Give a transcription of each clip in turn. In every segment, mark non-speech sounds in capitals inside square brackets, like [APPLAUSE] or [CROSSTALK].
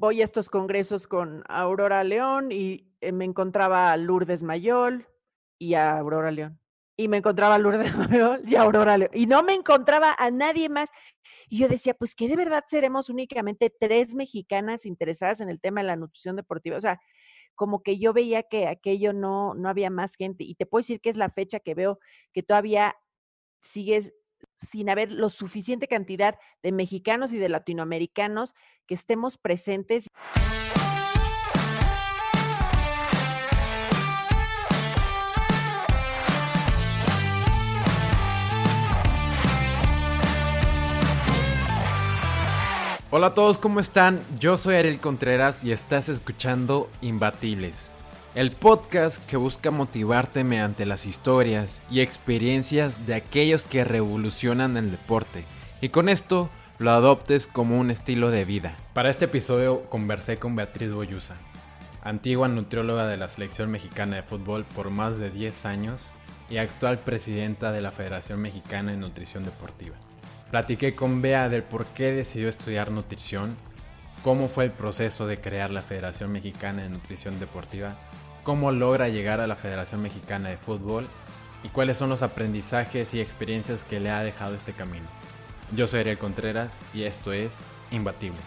voy a estos congresos con Aurora León y eh, me encontraba a Lourdes Mayol y a Aurora León. Y me encontraba a Lourdes [LAUGHS] Mayol y a Aurora León. Y no me encontraba a nadie más. Y yo decía, pues que de verdad seremos únicamente tres mexicanas interesadas en el tema de la nutrición deportiva. O sea, como que yo veía que aquello no, no había más gente. Y te puedo decir que es la fecha que veo que todavía sigues sin haber lo suficiente cantidad de mexicanos y de latinoamericanos que estemos presentes. Hola a todos, ¿cómo están? Yo soy Ariel Contreras y estás escuchando Imbatibles, el podcast que busca motivarte mediante las historias y experiencias de aquellos que revolucionan el deporte y con esto lo adoptes como un estilo de vida. Para este episodio conversé con Beatriz Boyusa, antigua nutrióloga de la selección mexicana de fútbol por más de 10 años y actual presidenta de la Federación Mexicana de Nutrición Deportiva. Platiqué con Bea del por qué decidió estudiar nutrición, cómo fue el proceso de crear la Federación Mexicana de Nutrición Deportiva, cómo logra llegar a la Federación Mexicana de Fútbol y cuáles son los aprendizajes y experiencias que le ha dejado este camino. Yo soy Ariel Contreras y esto es Imbatibles.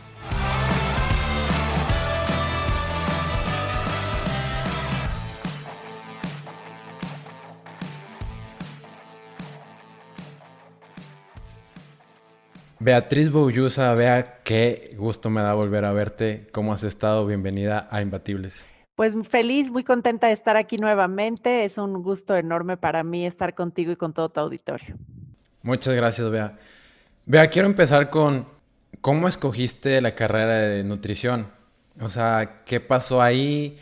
Beatriz Bouyusa, vea qué gusto me da volver a verte. ¿Cómo has estado? Bienvenida a Imbatibles. Pues feliz, muy contenta de estar aquí nuevamente. Es un gusto enorme para mí estar contigo y con todo tu auditorio. Muchas gracias, Bea. Bea, quiero empezar con cómo escogiste la carrera de nutrición. O sea, ¿qué pasó ahí?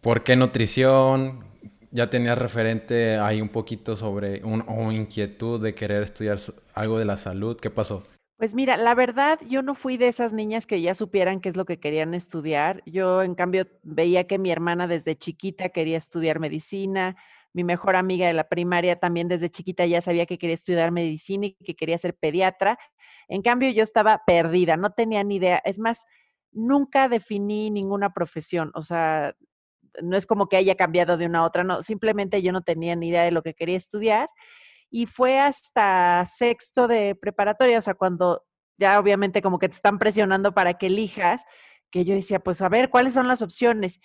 ¿Por qué nutrición? ¿Ya tenías referente ahí un poquito sobre un, o inquietud de querer estudiar algo de la salud? ¿Qué pasó? Pues mira, la verdad, yo no fui de esas niñas que ya supieran qué es lo que querían estudiar. Yo, en cambio, veía que mi hermana desde chiquita quería estudiar medicina. Mi mejor amiga de la primaria también desde chiquita ya sabía que quería estudiar medicina y que quería ser pediatra. En cambio, yo estaba perdida, no tenía ni idea. Es más, nunca definí ninguna profesión. O sea, no es como que haya cambiado de una a otra, no, simplemente yo no tenía ni idea de lo que quería estudiar y fue hasta sexto de preparatoria, o sea, cuando ya obviamente como que te están presionando para que elijas, que yo decía, pues a ver, ¿cuáles son las opciones?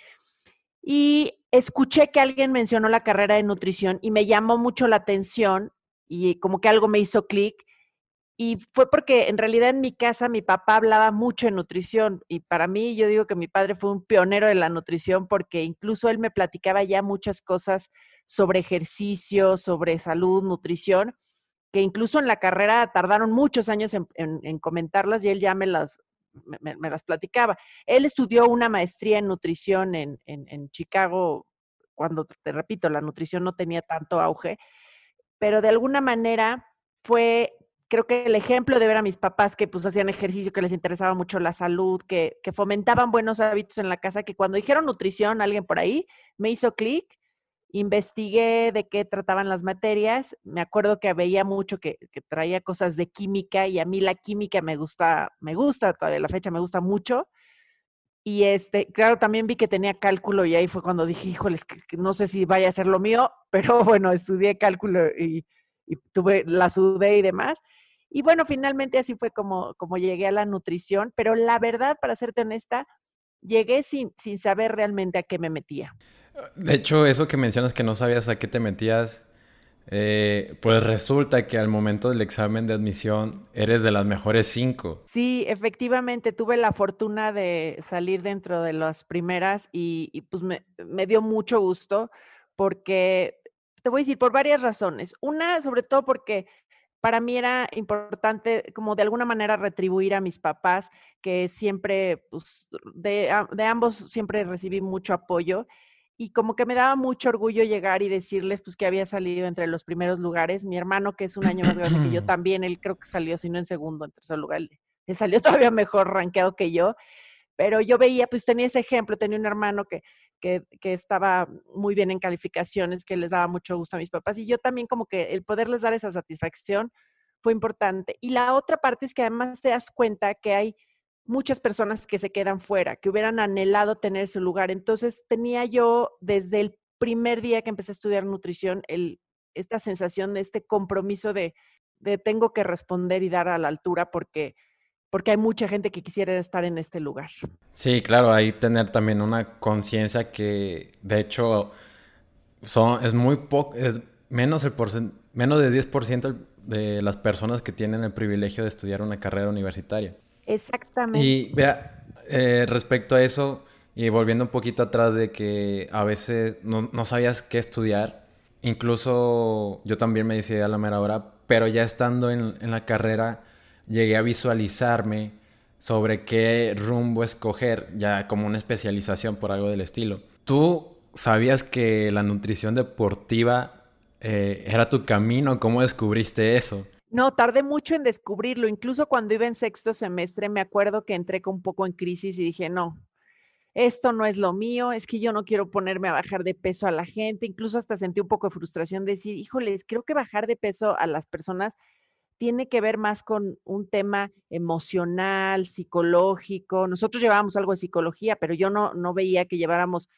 Y escuché que alguien mencionó la carrera de nutrición y me llamó mucho la atención y como que algo me hizo clic y fue porque en realidad en mi casa mi papá hablaba mucho de nutrición y para mí yo digo que mi padre fue un pionero de la nutrición porque incluso él me platicaba ya muchas cosas sobre ejercicio, sobre salud, nutrición, que incluso en la carrera tardaron muchos años en, comentarlas y él ya me las, me, las platicaba. Él estudió una maestría en nutrición en, en Chicago cuando, te repito, la nutrición no tenía tanto auge, pero de alguna manera fue creo que el ejemplo de ver a mis papás que pues hacían ejercicio, que les interesaba mucho la salud, que, que fomentaban buenos hábitos en la casa, que cuando dijeron nutrición, alguien por ahí me hizo clic, investigué de qué trataban las materias, me acuerdo que veía mucho que, que, traía cosas de química y a mí la química me gusta, me gusta, todavía la fecha me gusta mucho. Y este, claro, también vi que tenía cálculo y ahí fue cuando dije, híjoles, que, no sé si vaya a ser lo mío, [LAUGHS] pero bueno, estudié cálculo y, y tuve la sudé y demás. Y bueno, finalmente así fue como, como llegué a la nutrición, pero la verdad, para serte honesta, llegué sin, sin saber realmente a qué me metía. De hecho, eso que mencionas que no sabías a qué te metías, eh, pues resulta que al momento del examen de admisión eres de las mejores cinco. Sí, efectivamente, tuve la fortuna de salir dentro de las primeras y, y pues me, me dio mucho gusto porque, te voy a decir, por varias razones. Una, sobre todo porque para mí era importante como de alguna manera retribuir a mis papás, que siempre, pues, de, ambos siempre recibí mucho apoyo y como que me daba mucho orgullo llegar y decirles pues que había salido entre los primeros lugares. Mi hermano, que es un año más grande que yo [CLEARS THROAT] también, él creo que salió, si no en segundo, en tercer lugar, él salió [LAUGHS] todavía mejor rankeado que yo, pero yo veía, pues tenía ese ejemplo, tenía un hermano que que, estaba muy bien en calificaciones, que les daba mucho gusto a mis papás. Y yo también como que el poderles dar esa satisfacción fue importante. Y la otra parte es que además te das cuenta que hay muchas personas que se quedan fuera, que hubieran anhelado tener ese lugar. Entonces tenía yo desde el primer día que empecé a estudiar nutrición esta sensación de este compromiso de, de tengo que responder y dar a la altura porque porque hay mucha gente que quisiera estar en este lugar. Sí, claro, ahí tener también una conciencia que de hecho son, es muy poco, es menos, el menos de 10% de las personas que tienen el privilegio de estudiar una carrera universitaria. Exactamente. Y vea, eh, respecto a eso, y volviendo un poquito atrás de que a veces no, no sabías qué estudiar, incluso yo también me decidí a la mera hora, pero ya estando en, en la carrera, llegué a visualizarme sobre qué rumbo escoger, ya como una especialización por algo del estilo. ¿Tú sabías que la nutrición deportiva eh, era tu camino? ¿Cómo descubriste eso? No, tardé mucho en descubrirlo. Incluso cuando iba en sexto semestre, me acuerdo que entré un poco en crisis y dije, no, esto no es lo mío, es que yo no quiero ponerme a bajar de peso a la gente. Incluso hasta sentí un poco de frustración de decir, híjoles, creo que bajar de peso a las personas tiene que ver más con un tema emocional, psicológico. Nosotros llevábamos algo de psicología, pero yo no, no veía que lleváramos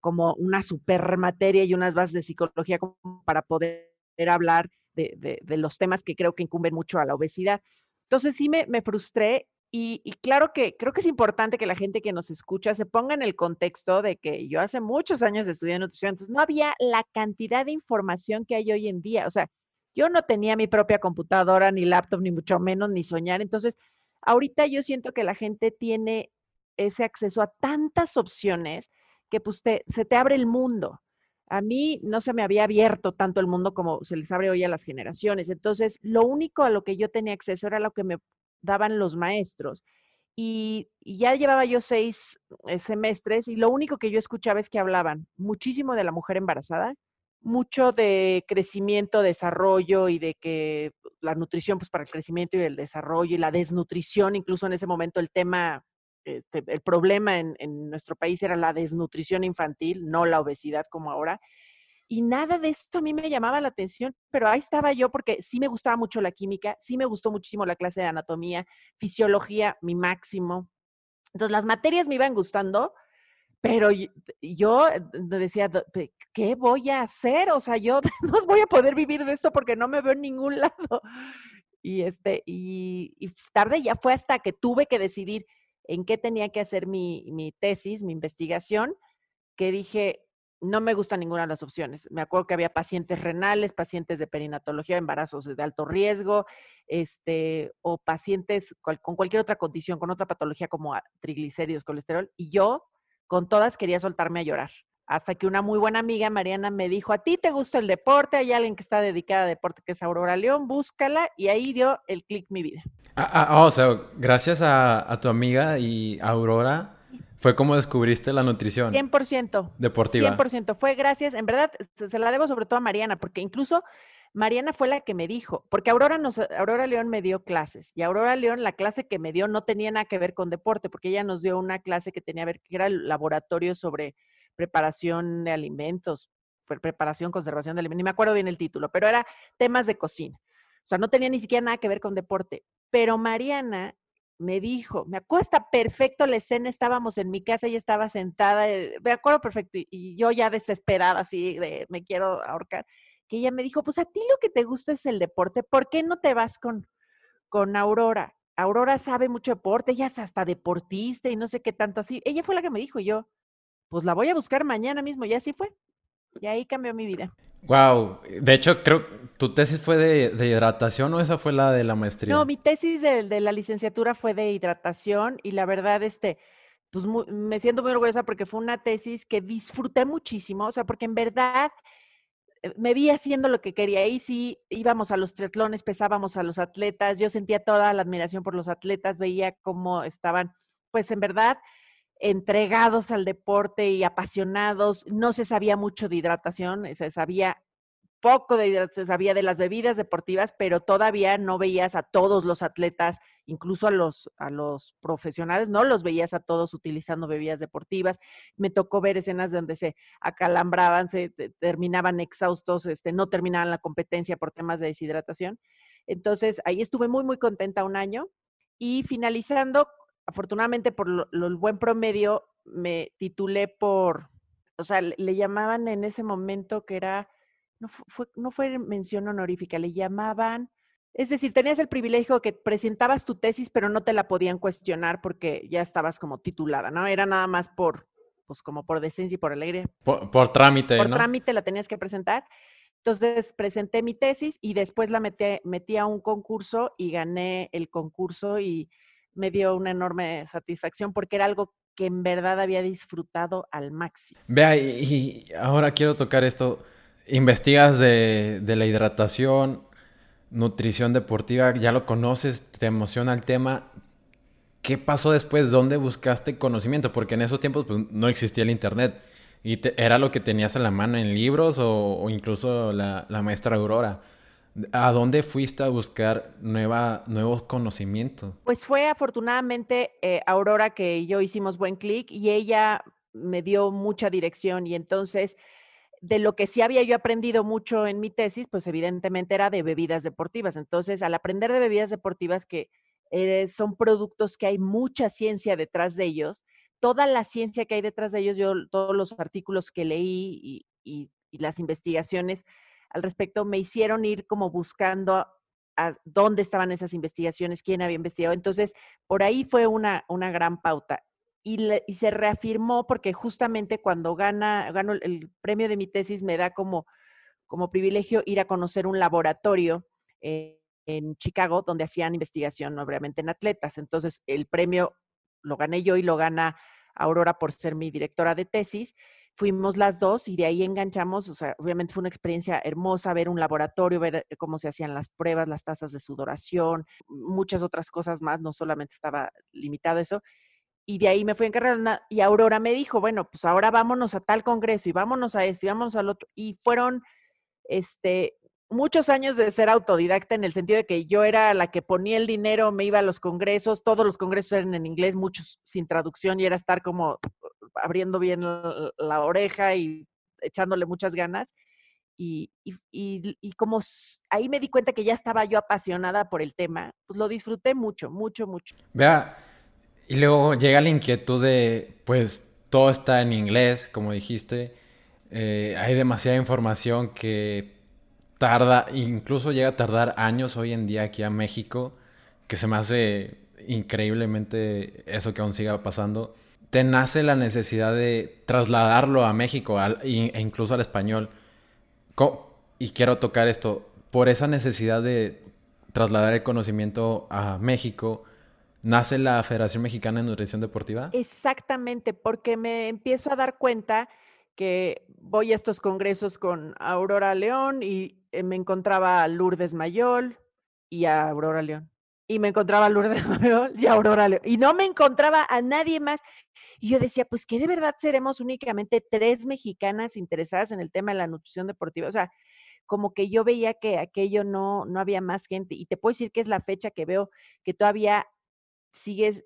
como una super materia y unas bases de psicología para poder hablar de, los temas que creo que incumben mucho a la obesidad. Entonces sí me, frustré y, y, claro que creo que es importante que la gente que nos escucha se ponga en el contexto de que yo hace muchos años estudié nutrición, entonces no había la cantidad de información que hay hoy en día. O sea, yo no tenía mi propia computadora, ni laptop, ni mucho menos, ni soñar. Entonces, ahorita yo siento que la gente tiene ese acceso a tantas opciones que pues se te abre el mundo. A mí no se me había abierto tanto el mundo como se les abre hoy a las generaciones. Entonces, lo único a lo que yo tenía acceso era lo que me daban los maestros. Y, ya llevaba yo seis eh, semestres y lo único que yo escuchaba es que hablaban muchísimo de la mujer embarazada, mucho de crecimiento, desarrollo y de que la nutrición, pues para el crecimiento y el desarrollo y la desnutrición, incluso en ese momento el tema, este, el problema en, en, nuestro país era la desnutrición infantil, no la obesidad como ahora. Y nada de esto a mí me llamaba la atención, pero ahí estaba yo porque sí me gustaba mucho la química, sí me gustó muchísimo la clase de anatomía, fisiología, mi máximo. Entonces las materias me iban gustando, pero yo eh, decía, ¿qué voy a hacer? O sea, yo [LAUGHS] no voy a poder vivir de esto porque no me veo en ningún [LAUGHS] lado. Y, este, y, tarde ya fue hasta que tuve que decidir en qué tenía que hacer mi, mi tesis, mi investigación, que dije, no me gusta ninguna de las opciones. Me acuerdo que había pacientes renales, pacientes de perinatología, embarazos de alto riesgo, este, o pacientes con cualquier otra condición, con otra patología como triglicéridos, colesterol, y yo con todas quería soltarme a llorar. Hasta que una muy buena amiga, Mariana, me dijo, a ti te gusta el deporte, hay alguien que está dedicada a deporte que es Aurora León, búscala y ahí dio el clic mi vida. Ah, ah, o sea, gracias a, tu amiga y Aurora, fue como descubriste la nutrición. 100%. Deportiva. 100%. Fue gracias, en verdad, se la debo sobre todo a Mariana, porque incluso Mariana fue la que me dijo, porque Aurora, nos, Aurora León me dio clases y Aurora León, la clase que me dio no tenía nada que ver con deporte, porque ella nos dio una clase que tenía que ver, que era el laboratorio sobre preparación de alimentos, preparación, conservación de alimentos, ni me acuerdo bien el título, pero era temas de cocina. O sea, no tenía ni siquiera nada que ver con deporte. Pero Mariana me dijo, me acuerdo perfecto la escena, estábamos en mi casa, ella estaba sentada, eh, me acuerdo perfecto, y yo ya desesperada, así de me quiero ahorcar que ella me dijo, pues a ti lo que te gusta es el deporte, ¿por qué no te vas con, con Aurora? Aurora sabe mucho deporte, ella es hasta deportista y no sé qué tanto así. Ella fue la que me dijo y yo, pues la voy a buscar mañana mismo y así fue. Y ahí cambió mi vida. Wow. De hecho, creo tu tesis fue de, hidratación o esa fue la de la maestría. No, mi tesis de, de la licenciatura fue de hidratación y la verdad, este, pues me siento muy orgullosa porque fue una tesis que disfruté muchísimo, o sea, porque en verdad me vi haciendo lo que quería. Y sí, íbamos a los triatlones, pesábamos a los atletas, yo sentía toda la admiración por los atletas, veía cómo estaban, pues en verdad, entregados al deporte y apasionados. No se sabía mucho de hidratación, se sabía poco de, se sabía de las bebidas deportivas, pero todavía no veías a todos los atletas, incluso a los, a los profesionales, no los veías a todos utilizando bebidas deportivas. Me tocó ver escenas donde se acalambraban, se terminaban exhaustos, este, no terminaban la competencia por temas de deshidratación. Entonces, ahí estuve muy, muy contenta un año y finalizando afortunadamente por el buen promedio, me titulé por, o sea, le, llamaban en ese momento que era, no fue, no fue mención honorífica, le llamaban, es decir, tenías el privilegio que presentabas tu tesis, pero no te la podían cuestionar porque ya estabas como titulada, ¿no? Era nada más por, pues como por decencia y por alegría. Por, trámite, Por trámite la tenías que presentar. Entonces presenté mi tesis y después la metí, metí a un concurso y gané el concurso y me dio una enorme satisfacción porque era algo que en verdad había disfrutado al máximo. Vea, y, ahora quiero tocar esto. Investigas de, de, la hidratación, nutrición deportiva, ya lo conoces, te emociona el tema. ¿Qué pasó después? ¿Dónde buscaste conocimiento? Porque en esos tiempos pues, no existía el Internet. ¿Y era lo que tenías en la mano en libros o, incluso la, la, maestra Aurora? ¿A dónde fuiste a buscar nueva, nuevos conocimientos? Pues fue afortunadamente eh, Aurora que yo hicimos buen clic y ella me dio mucha dirección y entonces de lo que sí había yo aprendido mucho en mi tesis, pues evidentemente era de bebidas deportivas. Entonces, al aprender de bebidas deportivas, que eh, son productos que hay mucha ciencia detrás de ellos, toda la ciencia que hay detrás de ellos, yo todos los artículos que leí y, las investigaciones al respecto me hicieron ir como buscando a, dónde estaban esas investigaciones, quién había investigado. Entonces, por ahí fue una, una gran pauta. Y, se reafirmó porque justamente cuando gana, gano el, premio de mi tesis me da como, como privilegio ir a conocer un laboratorio eh, en Chicago donde hacían investigación, obviamente, en atletas. Entonces, el premio lo gané yo y lo gana Aurora por ser mi directora de tesis. Fuimos las dos y de ahí enganchamos, o sea, obviamente fue una experiencia hermosa ver un laboratorio, ver cómo se hacían las pruebas, las tasas de sudoración, muchas otras cosas más, no solamente estaba limitado eso. Y de ahí me fui a encargar y Aurora me dijo, bueno, pues ahora vámonos a tal congreso y vámonos a este y vámonos al otro. Y fueron, este, muchos años de ser autodidacta en el sentido de que yo era la que ponía el dinero, me iba a los congresos, todos los congresos eran en inglés, muchos sin traducción y era estar como abriendo bien la, oreja y echándole muchas ganas. Y, y, como ahí me di cuenta que ya estaba yo apasionada por el tema, pues lo disfruté mucho, mucho, mucho. Vea, y luego llega la inquietud de, pues todo está en inglés, como dijiste, eh, hay demasiada información que tarda, incluso llega a tardar años hoy en día aquí a México, que se me hace increíblemente eso que aún siga pasando. Te nace la necesidad de trasladarlo a México e incluso al español. Y quiero tocar esto. Por esa necesidad de trasladar el conocimiento a México, nace la Federación Mexicana de Nutrición Deportiva. Exactamente, porque me empiezo a dar cuenta que voy a estos congresos con Aurora León y eh, me encontraba a Lourdes Mayol y a Aurora León. Y me encontraba a Lourdes [LAUGHS] Mayol y a Aurora León. Y no me encontraba a nadie más. Y yo decía, pues que de verdad seremos únicamente tres mexicanas interesadas en el tema de la nutrición deportiva. O sea, como que yo veía que aquello no, no había más gente. Y te puedo decir que es la fecha que veo que todavía sigue,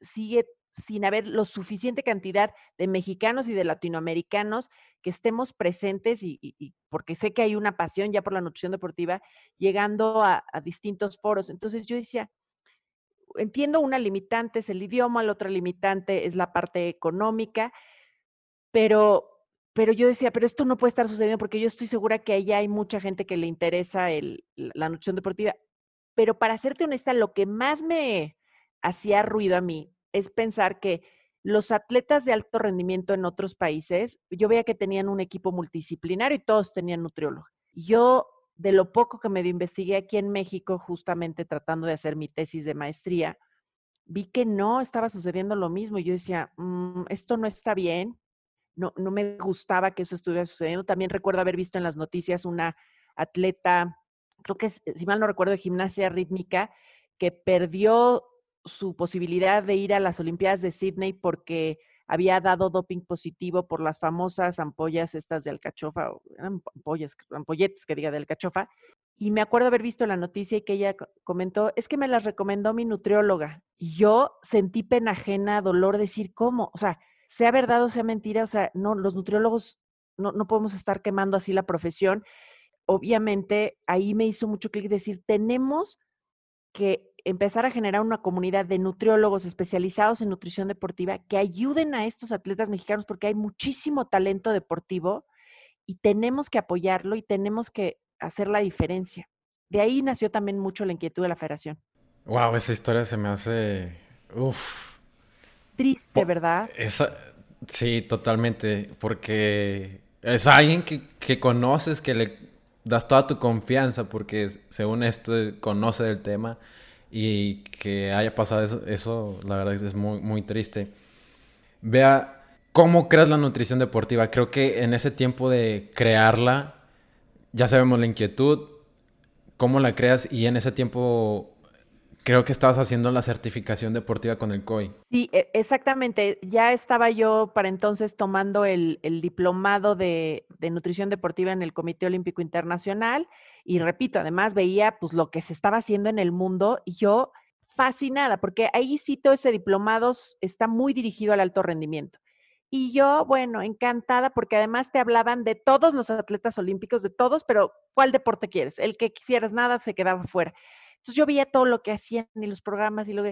sigue sin haber lo suficiente cantidad de mexicanos y de latinoamericanos que estemos presentes y, porque sé que hay una pasión ya por la nutrición deportiva llegando a, distintos foros. Entonces yo decía, entiendo una limitante es el idioma, la otra limitante es la parte económica, pero, pero yo decía, pero esto no puede estar sucediendo porque yo estoy segura que allá hay mucha gente que le interesa el, la nutrición deportiva. Pero para serte honesta, lo que más me hacía ruido a mí es pensar que los atletas de alto rendimiento en otros países, yo veía que tenían un equipo multidisciplinario y todos tenían nutriólogo. Yo, de lo poco que me investigué aquí en México, justamente tratando de hacer mi tesis de maestría, vi que no estaba sucediendo lo mismo. Y yo decía, mm, esto no está bien, no, no me gustaba que eso estuviera sucediendo. También recuerdo haber visto en las noticias una atleta, creo que si mal no recuerdo, de gimnasia rítmica, que perdió su posibilidad de ir a las Olimpiadas de Sydney porque había dado doping positivo por las famosas ampollas estas de alcachofa, eran ampollas, ampolletes que diga de alcachofa. Y me acuerdo haber visto la noticia y que ella comentó, es que me las recomendó mi nutrióloga. Y yo sentí pena ajena, dolor, decir, ¿cómo? O sea, sea verdad o sea mentira, o sea, no, los nutriólogos no, no podemos estar quemando así la profesión. Obviamente, ahí me hizo mucho clic decir, tenemos que empezar a generar una comunidad de nutriólogos especializados en nutrición deportiva que ayuden a estos atletas mexicanos porque hay muchísimo talento deportivo y tenemos que apoyarlo y tenemos que hacer la diferencia. De ahí nació también mucho la inquietud de la federación. Wow, esa historia se me hace. Uf. Triste, ¿verdad? Esa... Sí, totalmente. Porque es alguien que, que, conoces, que le das toda tu confianza, porque según esto conoce del tema y que haya pasado eso, la verdad es muy, muy triste. Vea, ¿cómo creas la nutrición deportiva? Creo que en ese tiempo de crearla, ya sabemos la inquietud, cómo la creas y en ese tiempo creo que estabas haciendo la certificación deportiva con el COI. Sí, e, exactamente. Ya estaba yo para entonces tomando el, diplomado de, de, nutrición deportiva en el Comité Olímpico Internacional y repito, además veía pues lo que se estaba haciendo en el mundo y yo fascinada porque ahí sí todo ese diplomado está muy dirigido al alto rendimiento. Y yo, bueno, encantada porque además te hablaban de todos los atletas olímpicos, de todos, pero ¿cuál deporte quieres? El que quisieras nada se quedaba fuera. Entonces yo veía todo lo que hacían y los programas y lo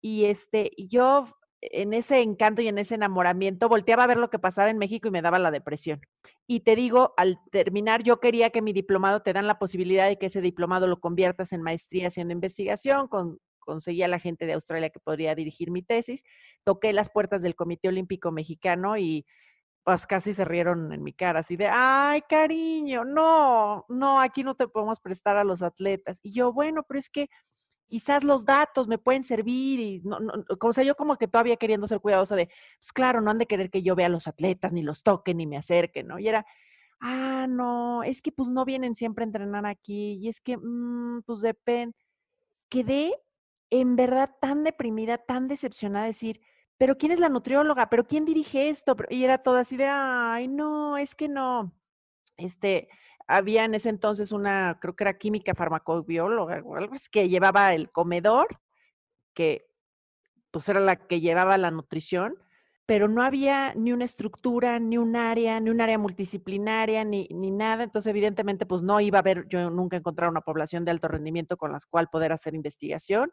y este, y yo en ese encanto y en ese enamoramiento volteaba a ver lo que pasaba en México y me daba la depresión. Y te digo, al terminar, yo quería que mi diplomado te dan la posibilidad de que ese diplomado lo conviertas en maestría haciendo investigación, con, conseguí a la gente de Australia que podría dirigir mi tesis, toqué las puertas del Comité Olímpico Mexicano y pues casi se rieron en mi cara, así de, ay, cariño, no, no, aquí no te podemos prestar a los atletas. Y yo, bueno, pero es que quizás los datos me pueden servir y no, no, o sea, yo como que todavía queriendo ser cuidadosa de, pues claro, no han de querer que yo vea a los atletas, ni los toque, ni me acerque, ¿no? Y era, ah, no, es que pues no vienen siempre a entrenar aquí, y es que, mm, pues depende. Quedé en verdad tan deprimida, tan decepcionada, decir, pero ¿quién es la nutrióloga? ¿Pero quién dirige esto? Y era todo así de, ay, no, es que no. Este, había en ese entonces una, creo que era química farmacobióloga o algo así, que llevaba el comedor, que pues era la que llevaba la nutrición, pero no había ni una estructura, ni un área, ni un área multidisciplinaria, ni, ni nada. Entonces, evidentemente, pues no iba a haber, yo nunca encontrar una población de alto rendimiento con la cual poder hacer investigación.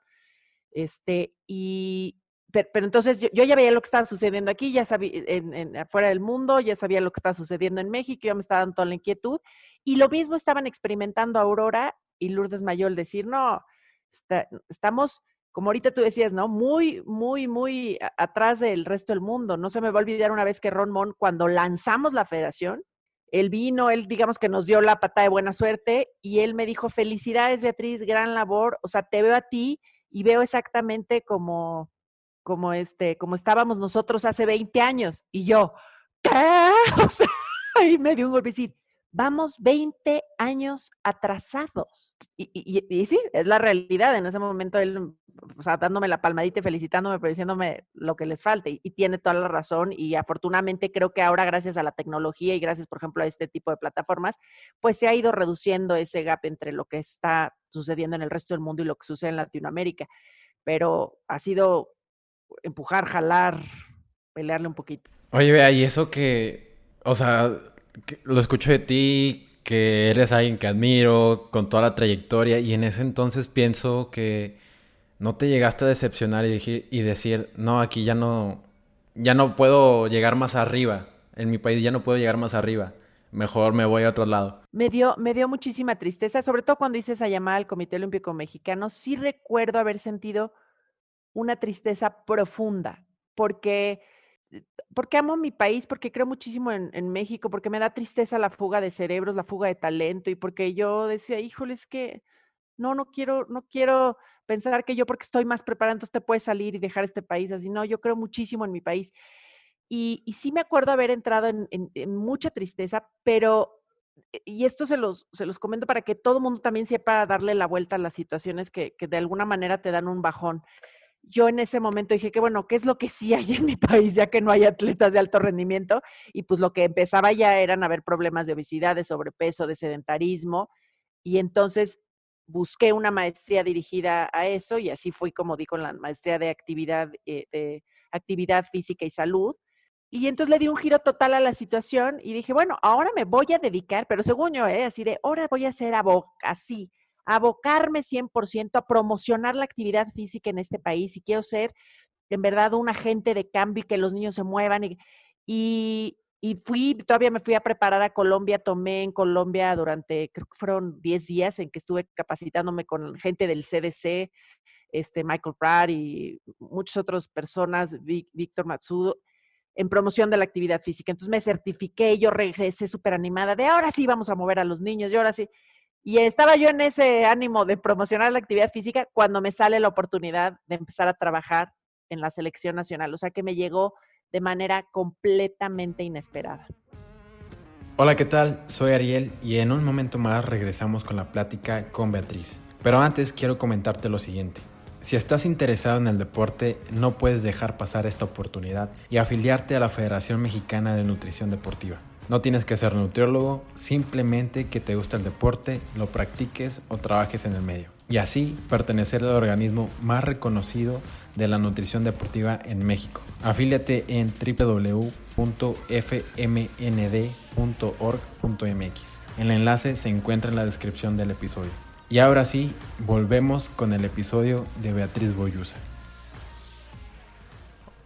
Este, y, pero, entonces yo, ya veía lo que estaba sucediendo aquí, ya sabía, en, afuera del mundo, ya sabía lo que estaba sucediendo en México, ya me estaba dando toda la inquietud. Y lo mismo estaban experimentando Aurora y Lourdes Mayol, decir, no, estamos, como ahorita tú decías, ¿no? Muy, muy, muy atrás del resto del mundo. No se me va a olvidar una vez que Ron Mon, cuando lanzamos la federación, él vino, él digamos que nos dio la pata de buena suerte y él me dijo, felicidades Beatriz, gran labor, o sea, te veo a ti y veo exactamente como, como, este, como estábamos nosotros hace 20 años. Y yo, ¿qué? [LAUGHS] O sea, ahí me dio un golpe decir, vamos 20 años atrasados. Y, y, sí, es la realidad. En ese momento él, o sea, dándome la palmadita y felicitándome, pero diciéndome lo que les falte. Y, tiene toda la razón. Y afortunadamente creo que ahora, gracias a la tecnología y gracias, por ejemplo, a este tipo de plataformas, pues se ha ido reduciendo ese gap entre lo que está sucediendo en el resto del mundo y lo que sucede en Latinoamérica. Pero ha sido empujar, jalar, pelearle un poquito. Oye, vea, y eso que, o sea, lo escucho de ti, que eres alguien que admiro, con toda la trayectoria, y en ese entonces pienso que no te llegaste a decepcionar y, y decir, no, aquí ya no, ya no puedo llegar más arriba, en mi país ya no puedo llegar más arriba mejor me voy a otro lado. Me dio, me dio muchísima tristeza, sobre todo cuando hice esa llamada al Comité Olímpico Mexicano. Sí recuerdo haber sentido una tristeza profunda, porque, eh, porque amo mi país, porque creo muchísimo en, México, porque me da tristeza la fuga de cerebros, la fuga de talento, y porque yo decía, híjole, es que no, no quiero, no quiero pensar que yo porque estoy más preparado, entonces te puedes salir y dejar este país así. No, yo creo muchísimo en mi país. Y, y sí me acuerdo haber entrado en, en, en mucha tristeza, pero eh, y esto se los, se los comento para que todo el mundo también sepa darle la vuelta a las situaciones que, que, de alguna manera te dan un bajón yo en ese momento dije que, bueno, ¿qué es lo que sí hay en mi país, ya que no hay atletas de alto rendimiento? Y pues lo que empezaba ya eran a haber problemas de obesidad, de sobrepeso, de sedentarismo. Y entonces busqué una maestría dirigida a eso y así fui como di con la maestría de actividad, eh, de actividad física y salud. Y entonces le di un giro total a la situación y dije, bueno, ahora me voy a dedicar, pero según yo, ¿eh? así de, ahora voy a ser abogada, así, abocarme 100% a promocionar la actividad física en este país y quiero ser en verdad un agente de cambio y que los niños se muevan. Y, y, fui, todavía me fui a preparar a Colombia, tomé en Colombia durante, creo que fueron 10 días en que estuve capacitándome con gente del CDC, este, Michael Pratt y muchas otras personas, Víctor Matsudo, en promoción de la actividad física. Entonces me certifiqué, yo regresé súper animada de ahora sí vamos a mover a los niños, y ahora sí. Y estaba yo en ese ánimo de promocionar la actividad física cuando me sale la oportunidad de empezar a trabajar en la selección nacional. O sea que me llegó de manera completamente inesperada. Hola, ¿qué tal? Soy Ariel y en un momento más regresamos con la plática con Beatriz. Pero antes quiero comentarte lo siguiente. Si estás interesado en el deporte, no puedes dejar pasar esta oportunidad y afiliarte a la Federación Mexicana de Nutrición Deportiva. No tienes que ser nutriólogo, simplemente que te guste el deporte, lo practiques o trabajes en el medio. Y así pertenecer al organismo más reconocido de la nutrición deportiva en México. Afíliate en www.fmnd.org.mx. El enlace se encuentra en la descripción del episodio. Y ahora sí, volvemos con el episodio de Beatriz Boyusa.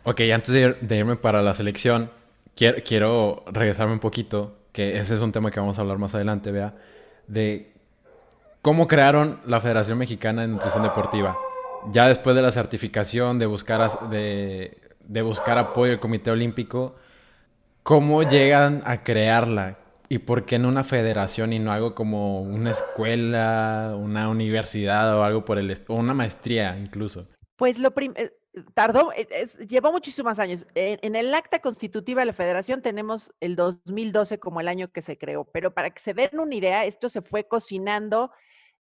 Ok, antes de, irme para la selección, quiero, quiero, regresarme un poquito, que ese es un tema que vamos a hablar más adelante, vea, de cómo crearon la Federación Mexicana de Nutrición Deportiva. Ya después de la certificación, de buscar, de, de buscar apoyo del Comité Olímpico, ¿cómo llegan a crearla? ¿Y por qué en una federación y no algo como una escuela, una universidad o algo por el o una maestría incluso? Pues lo eh, tardó, eh, llevó muchísimos años. En, el acta constitutiva de la federación tenemos el 2012 como el año que se creó, pero para que se den una idea, esto se fue cocinando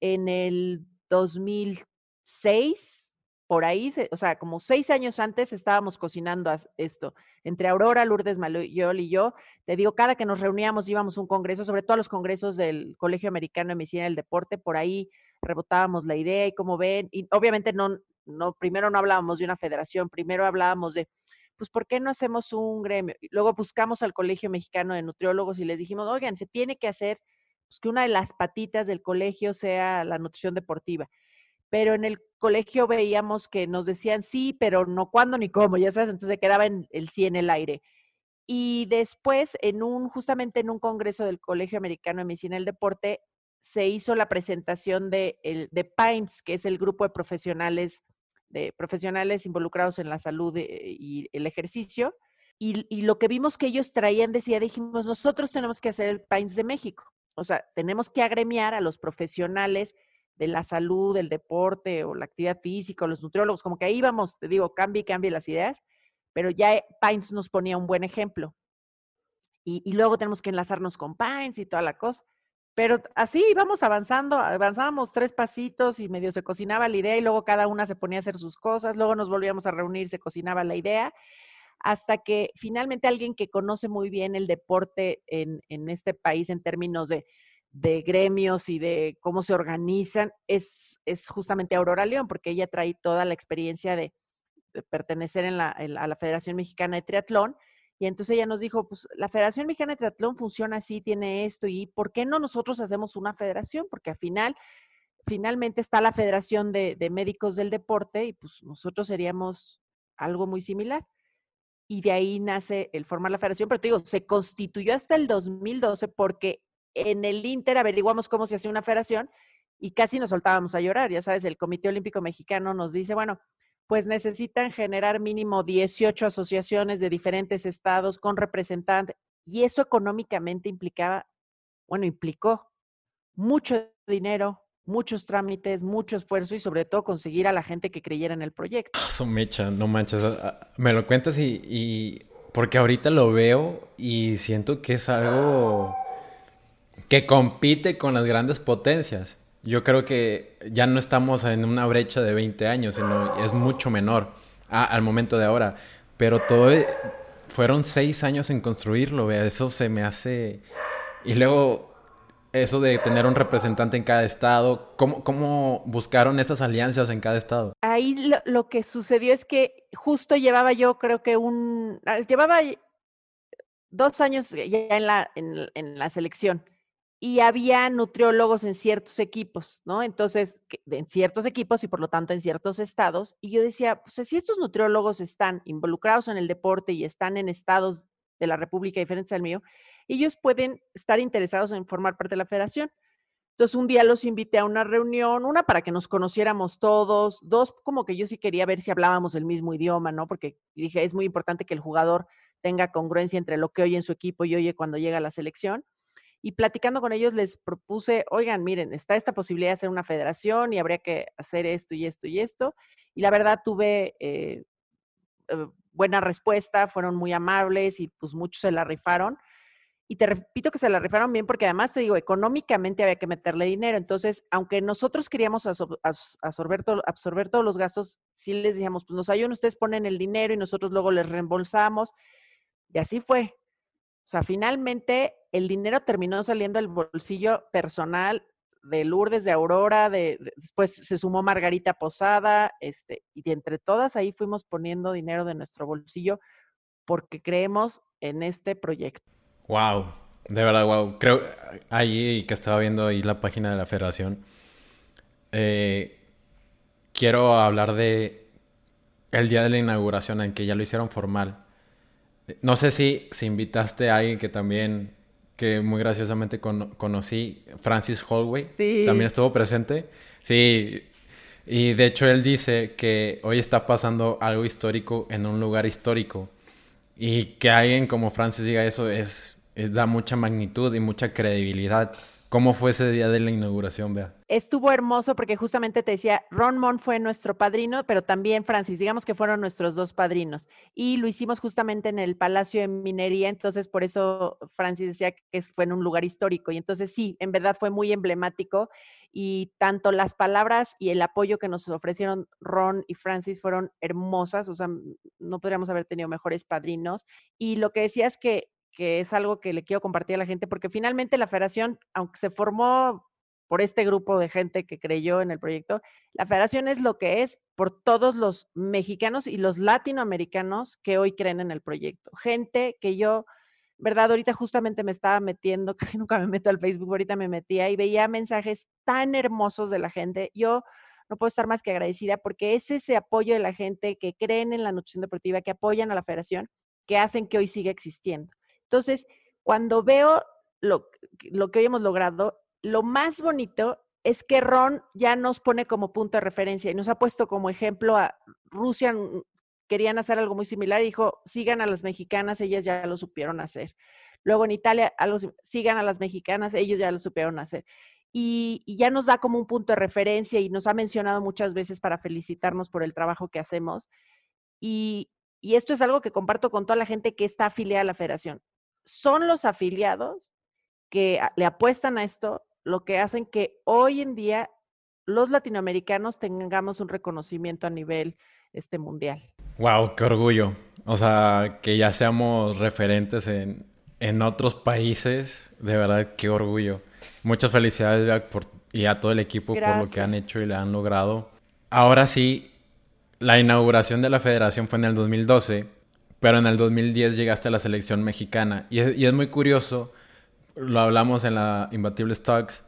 en el 2006 por ahí, o sea, como seis años antes estábamos cocinando esto. Entre Aurora, Lourdes Mayol y yo, te digo, cada que nos reuníamos íbamos a un congreso, sobre todo a los congresos del Colegio Americano de Medicina del Deporte, por ahí rebotábamos la idea y como ven, y obviamente no, no, primero no hablábamos de una federación, primero hablábamos de, pues, ¿por qué no hacemos un gremio? luego buscamos al Colegio Mexicano de Nutriólogos y les dijimos, oigan, se tiene que hacer pues, que una de las patitas del colegio sea la nutrición deportiva pero en el colegio veíamos que nos decían sí, pero no cuándo ni cómo, ya sabes, entonces quedaba en el sí en el aire. Y después, en un, justamente en un congreso del Colegio Americano de Medicina del Deporte, se hizo la presentación de, el, de PINES, que es el grupo de profesionales, de profesionales involucrados en la salud eh, y el ejercicio. Y, y, lo que vimos que ellos traían, decía, dijimos, nosotros tenemos que hacer el PINES de México. O sea, tenemos que agremiar a los profesionales de la salud, del deporte o la actividad física, o los nutriólogos, como que ahí vamos, te digo, cambie, cambie las ideas, pero ya eh, Pines nos ponía un buen ejemplo. Y, luego tenemos que enlazarnos con Pines y toda la cosa. Pero así íbamos avanzando, avanzábamos tres pasitos y medio se cocinaba la idea y luego cada una se ponía a hacer sus cosas, luego nos volvíamos a reunir, se cocinaba la idea, hasta que finalmente alguien que conoce muy bien el deporte en, en este país en términos de de gremios y de cómo se organizan es, es justamente Aurora León, porque ella trae toda la experiencia de, pertenecer en la, a la Federación Mexicana de Triatlón. Y entonces ella nos dijo, pues la Federación Mexicana de Triatlón funciona así, tiene esto, y ¿por qué no nosotros hacemos una federación? Porque al final, finalmente está la Federación de, de Médicos del Deporte y pues nosotros seríamos algo muy similar y de ahí nace el formar la federación, pero te digo, se constituyó hasta el 2012 porque en el Inter averiguamos cómo se hace una federación y casi nos soltábamos a llorar. Ya sabes, el Comité Olímpico Mexicano nos dice, bueno, pues necesitan generar mínimo 18 asociaciones de diferentes estados con representantes. Y eso económicamente implicaba, bueno, implicó mucho dinero, muchos trámites, mucho esfuerzo y sobre todo conseguir a la gente que creyera en el proyecto. Eso mecha, no manches. Ah, ah, me lo cuentas y, porque ahorita lo veo y siento que es algo que compite con las grandes potencias. Yo creo que ya no estamos en una brecha de 20 años, sino es mucho menor al momento de ahora. Pero todo e, fueron seis años en construirlo, vea, eso se me hace... Y luego eso de tener un representante en cada estado, ¿cómo, cómo buscaron esas alianzas en cada estado? Ahí lo, que sucedió es que justo llevaba yo, creo que un... Llevaba dos años ya en la, en la selección y había nutriólogos en ciertos equipos, ¿no? Entonces, en ciertos equipos y por lo tanto en ciertos estados. Y yo decía, pues si estos nutriólogos están involucrados en el deporte y están en estados de la República diferentes al mío, ellos pueden estar interesados en formar parte de la federación. Entonces, un día los invité a una reunión, una para que nos conociéramos todos, dos como que yo sí quería ver si hablábamos el mismo idioma, ¿no? Porque dije, es muy importante que el jugador tenga congruencia entre lo que oye en su equipo y oye cuando llega a la selección y platicando con ellos les propuse, oigan, miren, está esta posibilidad de hacer una federación y habría que hacer esto y esto y esto. Y la verdad tuve eh, eh, buena respuesta, fueron muy amables y pues muchos se la rifaron. Y te repito que se la rifaron bien porque además te digo, económicamente había que meterle dinero. Entonces, aunque nosotros queríamos absorber, absorber todos los gastos, sí les decíamos, pues nos ayudan, ustedes ponen el dinero y nosotros luego les reembolsamos. Y así fue. O sea, finalmente el dinero terminó saliendo del bolsillo personal de Lourdes, de Aurora, de, después se sumó Margarita Posada, este, y entre todas ahí fuimos poniendo dinero de nuestro bolsillo porque creemos en este proyecto. Wow, de verdad, wow. Creo ahí que estaba viendo ahí la página de la federación. Eh, quiero hablar de el día de la inauguración en que ya lo hicieron formal. No sé si, si invitaste a alguien que también, que muy graciosamente conocí, Francis Holloway. Sí. También estuvo presente. Sí. Y de hecho él dice que hoy está pasando algo histórico en un lugar histórico. Y que alguien como Francis diga eso es, es da mucha magnitud y mucha credibilidad ¿Cómo fue ese día de la inauguración, Bea? Estuvo hermoso porque justamente te decía, Ron Mon fue nuestro padrino, pero también Francis, digamos que fueron nuestros dos padrinos. Y lo hicimos justamente en el Palacio de Minería, entonces por eso Francis decía que fue en un lugar histórico. Y entonces sí, en verdad fue muy emblemático y tanto las palabras y el apoyo que nos ofrecieron Ron y Francis fueron hermosas, o sea, no podríamos haber tenido mejores padrinos. Y lo que decía es que que es algo que le quiero compartir a la gente, porque finalmente la federación, aunque se formó por este grupo de gente que creyó en el proyecto, la federación es lo que es por todos los mexicanos y los latinoamericanos que hoy creen en el proyecto. Gente que yo, verdad, ahorita justamente me estaba metiendo, [LAUGHS] casi nunca me meto al Facebook, ahorita me metía y veía mensajes tan hermosos de la gente. Yo no puedo estar más que agradecida porque es ese apoyo de la gente que creen en la nutrición deportiva, que apoyan a la federación, que hacen que hoy siga existiendo. Entonces, cuando veo lo, que hoy hemos logrado, lo más bonito es que Ron ya nos pone como punto de referencia y nos ha puesto como ejemplo a Rusia, mm, querían hacer algo muy similar y dijo, sigan a las mexicanas, ellas ya lo supieron hacer. Luego en Italia, sigan a las mexicanas, ellos ya lo supieron hacer. Y, y, ya nos da como un punto de referencia y nos ha mencionado muchas veces para felicitarnos por el trabajo que hacemos. Y, y esto es algo que comparto con toda la gente que está afiliada a la federación son los afiliados que le apuestan a esto lo que hacen que hoy en día los latinoamericanos tengamos un reconocimiento a nivel este mundial. Wow, qué orgullo. O sea, que ya seamos referentes en, en otros países, de verdad, qué orgullo. Muchas felicidades por, y a todo el equipo por lo que han hecho y le han logrado. Ahora sí, la inauguración de la federación fue en el 2012 pero en el 2010 llegaste a la selección mexicana. Y es, muy curioso, lo hablamos en la Imbatible Stocks,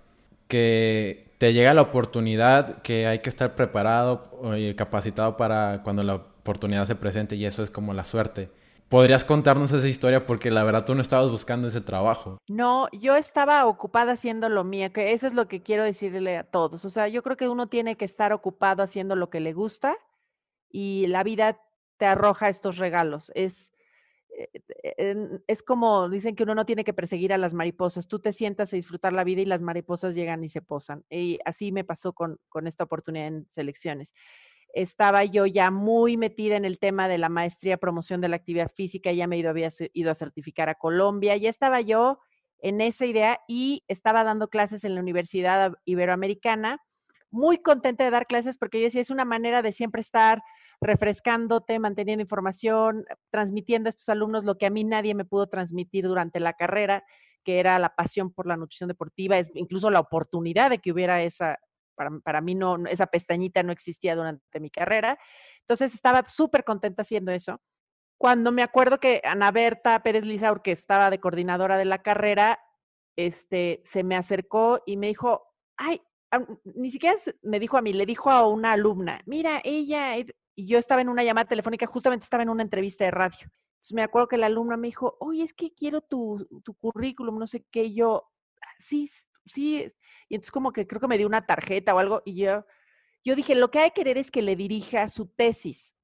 que te llega la oportunidad, que hay que estar preparado y capacitado para cuando la oportunidad se presente y eso es como la suerte. ¿Podrías contarnos esa historia? Porque la verdad tú no estabas buscando ese trabajo. No, yo estaba ocupada haciendo lo mío, que eso es lo que quiero decirle a todos. O sea, yo creo que uno tiene que estar ocupado haciendo lo que le gusta y la vida te arroja estos regalos. Es, eh, es como dicen que uno no tiene que perseguir a las mariposas, tú te sientas a disfrutar la vida y las mariposas llegan y se posan. Y así me pasó con, con esta oportunidad en selecciones. Estaba yo ya muy metida en el tema de la maestría promoción de la actividad física, ya me ido, había ido a certificar a Colombia, ya estaba yo en esa idea y estaba dando clases en la Universidad Iberoamericana muy contenta de dar clases porque yo decía, es una manera de siempre estar refrescándote, manteniendo información, transmitiendo a estos alumnos lo que a mí nadie me pudo transmitir durante la carrera, que era la pasión por la nutrición deportiva, es incluso la oportunidad de que hubiera esa, para, para mí no, esa pestañita no existía durante mi carrera. Entonces estaba súper contenta haciendo eso. Cuando me acuerdo que Ana Berta Pérez Lizaur, que estaba de coordinadora de la carrera, este, se me acercó y me dijo, ay, ni siquiera me dijo a mí, le dijo a una alumna, mira, ella, y yo estaba en una llamada telefónica, justamente estaba en una entrevista de radio. Entonces me acuerdo que la alumna me dijo, oye, es que quiero tu, tu currículum, no sé qué, y yo, ah, sí, sí, y entonces como que creo que me dio una tarjeta o algo, y yo, yo dije, lo que hay que querer es que le dirija su tesis.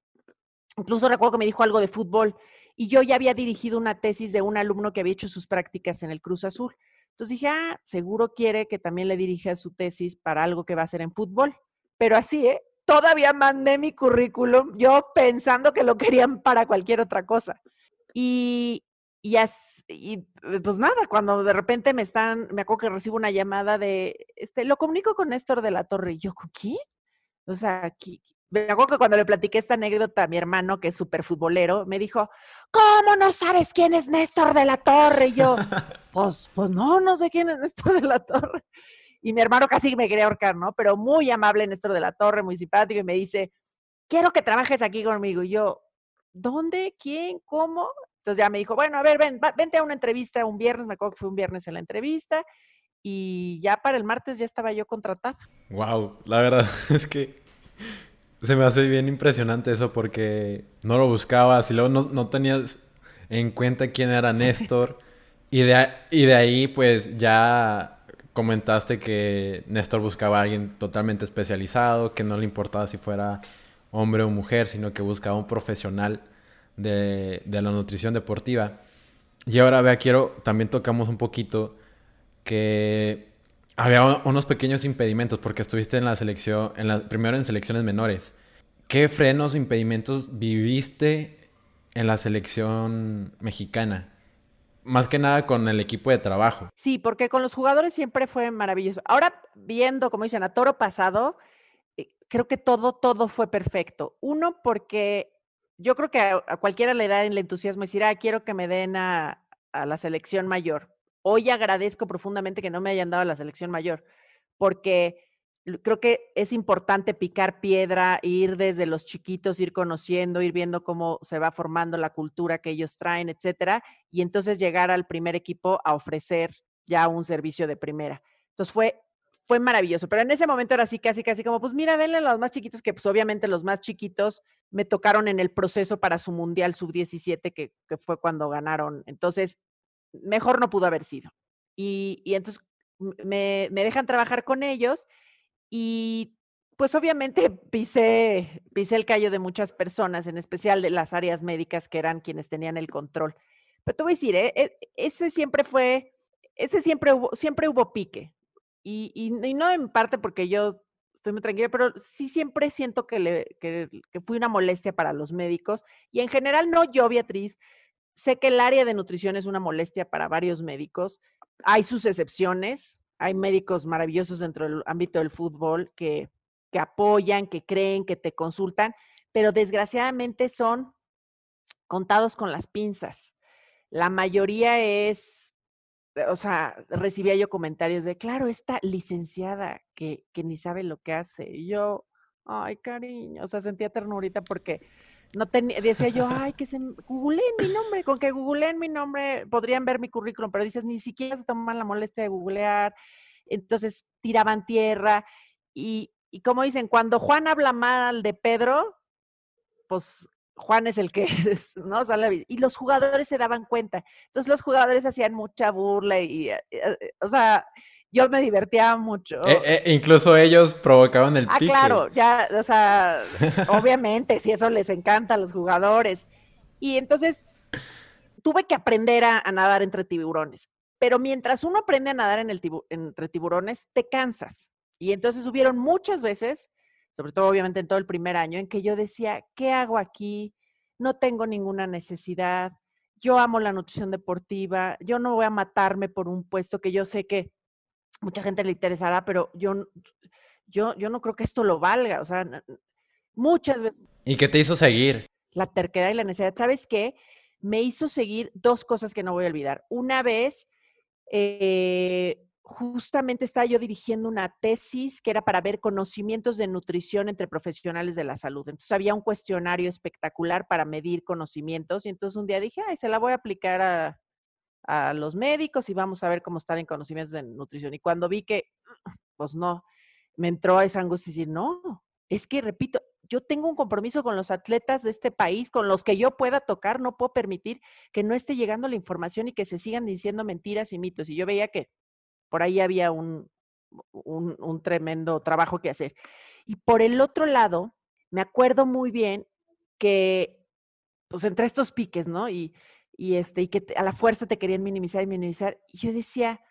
Incluso recuerdo que me dijo algo de fútbol, y yo ya había dirigido una tesis de un alumno que había hecho sus prácticas en el Cruz Azul. Entonces dije, ah, seguro quiere que también le dirija su tesis para algo que va a hacer en fútbol. Pero así, ¿eh? Todavía mandé mi currículum, yo pensando que lo querían para cualquier otra cosa. Y, y, y pues nada, cuando de repente me están, me acuerdo que recibo una llamada de, este, lo comunico con Néstor de la Torre. Y yo, ¿con quién? O sea, aquí, me acuerdo que cuando le platiqué esta anécdota a mi hermano, que es súper futbolero, me dijo, ¿cómo no sabes quién es Néstor de la Torre? Y yo, [LAUGHS] pues, pues no, no sé quién es Néstor de la Torre. Y mi hermano casi me quería ahorcar, ¿no? Pero muy amable Néstor de la Torre, muy simpático, y me dice, quiero que trabajes aquí conmigo. Y yo, ¿dónde? ¿Quién? ¿Cómo? Entonces ya me dijo, bueno, a ver, ven, vente a una entrevista un viernes, me acuerdo que fue un viernes en la entrevista, y ya para el martes ya estaba yo contratada. Wow, la verdad [LAUGHS] es que se me hace bien impresionante eso porque no lo buscabas y luego no, tenías en cuenta quién era Néstor. Y de, y de ahí pues ya comentaste que Néstor buscaba a alguien totalmente especializado, que no le importaba si fuera hombre o mujer, sino que buscaba un profesional de, de la nutrición deportiva. Y ahora, vea, quiero, también tocamos un poquito que había unos pequeños impedimentos porque estuviste en la selección, en la, primero en selecciones menores. ¿Qué frenos, impedimentos viviste en la selección mexicana? Más que nada con el equipo de trabajo. Sí, porque con los jugadores siempre fue maravilloso. Ahora, viendo, como dicen, a toro pasado, eh, creo que todo, todo fue perfecto. Uno, porque yo creo que a, cualquiera le da el entusiasmo decir, ah, quiero que me den a la selección mayor Hoy agradezco profundamente que no me hayan dado la selección mayor, porque creo que es importante picar piedra, ir desde los chiquitos, ir conociendo, ir viendo cómo se va formando la cultura que ellos traen, etcétera, y entonces llegar al primer equipo a ofrecer ya un servicio de primera. Entonces fue fue maravilloso, pero en ese momento era así, casi, casi como, pues mira, denle a los más chiquitos, que pues obviamente los más chiquitos me tocaron en el proceso para su Mundial Sub-17, que, que, fue cuando ganaron. Entonces, mejor no pudo haber sido. Y, entonces me, dejan trabajar con ellos y pues obviamente [LAUGHS] pisé, pisé el callo de muchas personas, en especial de las áreas médicas que eran quienes tenían el control. Pero te voy a decir, ¿eh? E, ese siempre fue, ese siempre hubo, siempre hubo pique. Y, y, no en parte porque yo estoy muy tranquila, pero sí siempre siento que, le, que, que fui una molestia para los médicos. Y en general, no yo, Beatriz, Sé que el área de nutrición es una molestia para varios médicos. Hay sus excepciones. Hay médicos maravillosos dentro del ámbito del fútbol que, que apoyan, que creen, que te consultan, pero desgraciadamente son contados con las pinzas. La mayoría es, o sea, recibía yo comentarios de, claro, esta licenciada que, que ni sabe lo que hace. Y yo, ay, cariño, o sea, sentía ternurita porque no tenía, decía yo, ay, que se googleen mi nombre, con que googleen mi nombre podrían ver mi currículum, pero dices, ni siquiera se toman la molestia de googlear, entonces tiraban tierra y, y como dicen, cuando Juan habla mal de Pedro, pues Juan es el que [LAUGHS] no sale y los jugadores se daban cuenta. Entonces los jugadores hacían mucha burla y, eh, eh, o sea, yo me divertía mucho. E, e, incluso ellos provocaban el ah, claro, ya, o sea, [LAUGHS] obviamente, si eso les encanta a los jugadores. Y entonces tuve que aprender a, nadar entre tiburones. Pero mientras uno aprende a nadar en el entre tiburones, te cansas. Y entonces hubieron muchas veces, sobre todo obviamente en todo el primer año, en que yo decía, ¿qué hago aquí? No tengo ninguna necesidad. Yo amo la nutrición deportiva. Yo no voy a matarme por un puesto que yo sé que mucha gente le interesará, pero yo, yo, yo no creo que esto lo valga. O sea, muchas veces. ¿Y qué te hizo seguir? La terquedad y la necesidad. ¿Sabes qué? Me hizo seguir dos cosas que no voy a olvidar. Una vez, eh, justamente estaba yo dirigiendo una tesis que era para ver conocimientos de nutrición entre profesionales de la salud. Entonces había un cuestionario espectacular para medir conocimientos y entonces un día dije, ay, se la voy a aplicar a, a los médicos y vamos a ver cómo están en conocimientos de nutrición. Y cuando vi que, [CLEARS THROAT] pues no, me entró esa angustia y decir, no, es que, repito, yo tengo un compromiso con los atletas de este país, con los que yo pueda tocar, no puedo permitir que no esté llegando la información y que se sigan diciendo mentiras y mitos. Y yo veía que por ahí había un, un, tremendo trabajo que hacer. Y por el otro lado, me acuerdo muy bien que, pues entre estos piques, ¿no? Y, y, este, y que a la fuerza te querían minimizar y minimizar. Y yo decía,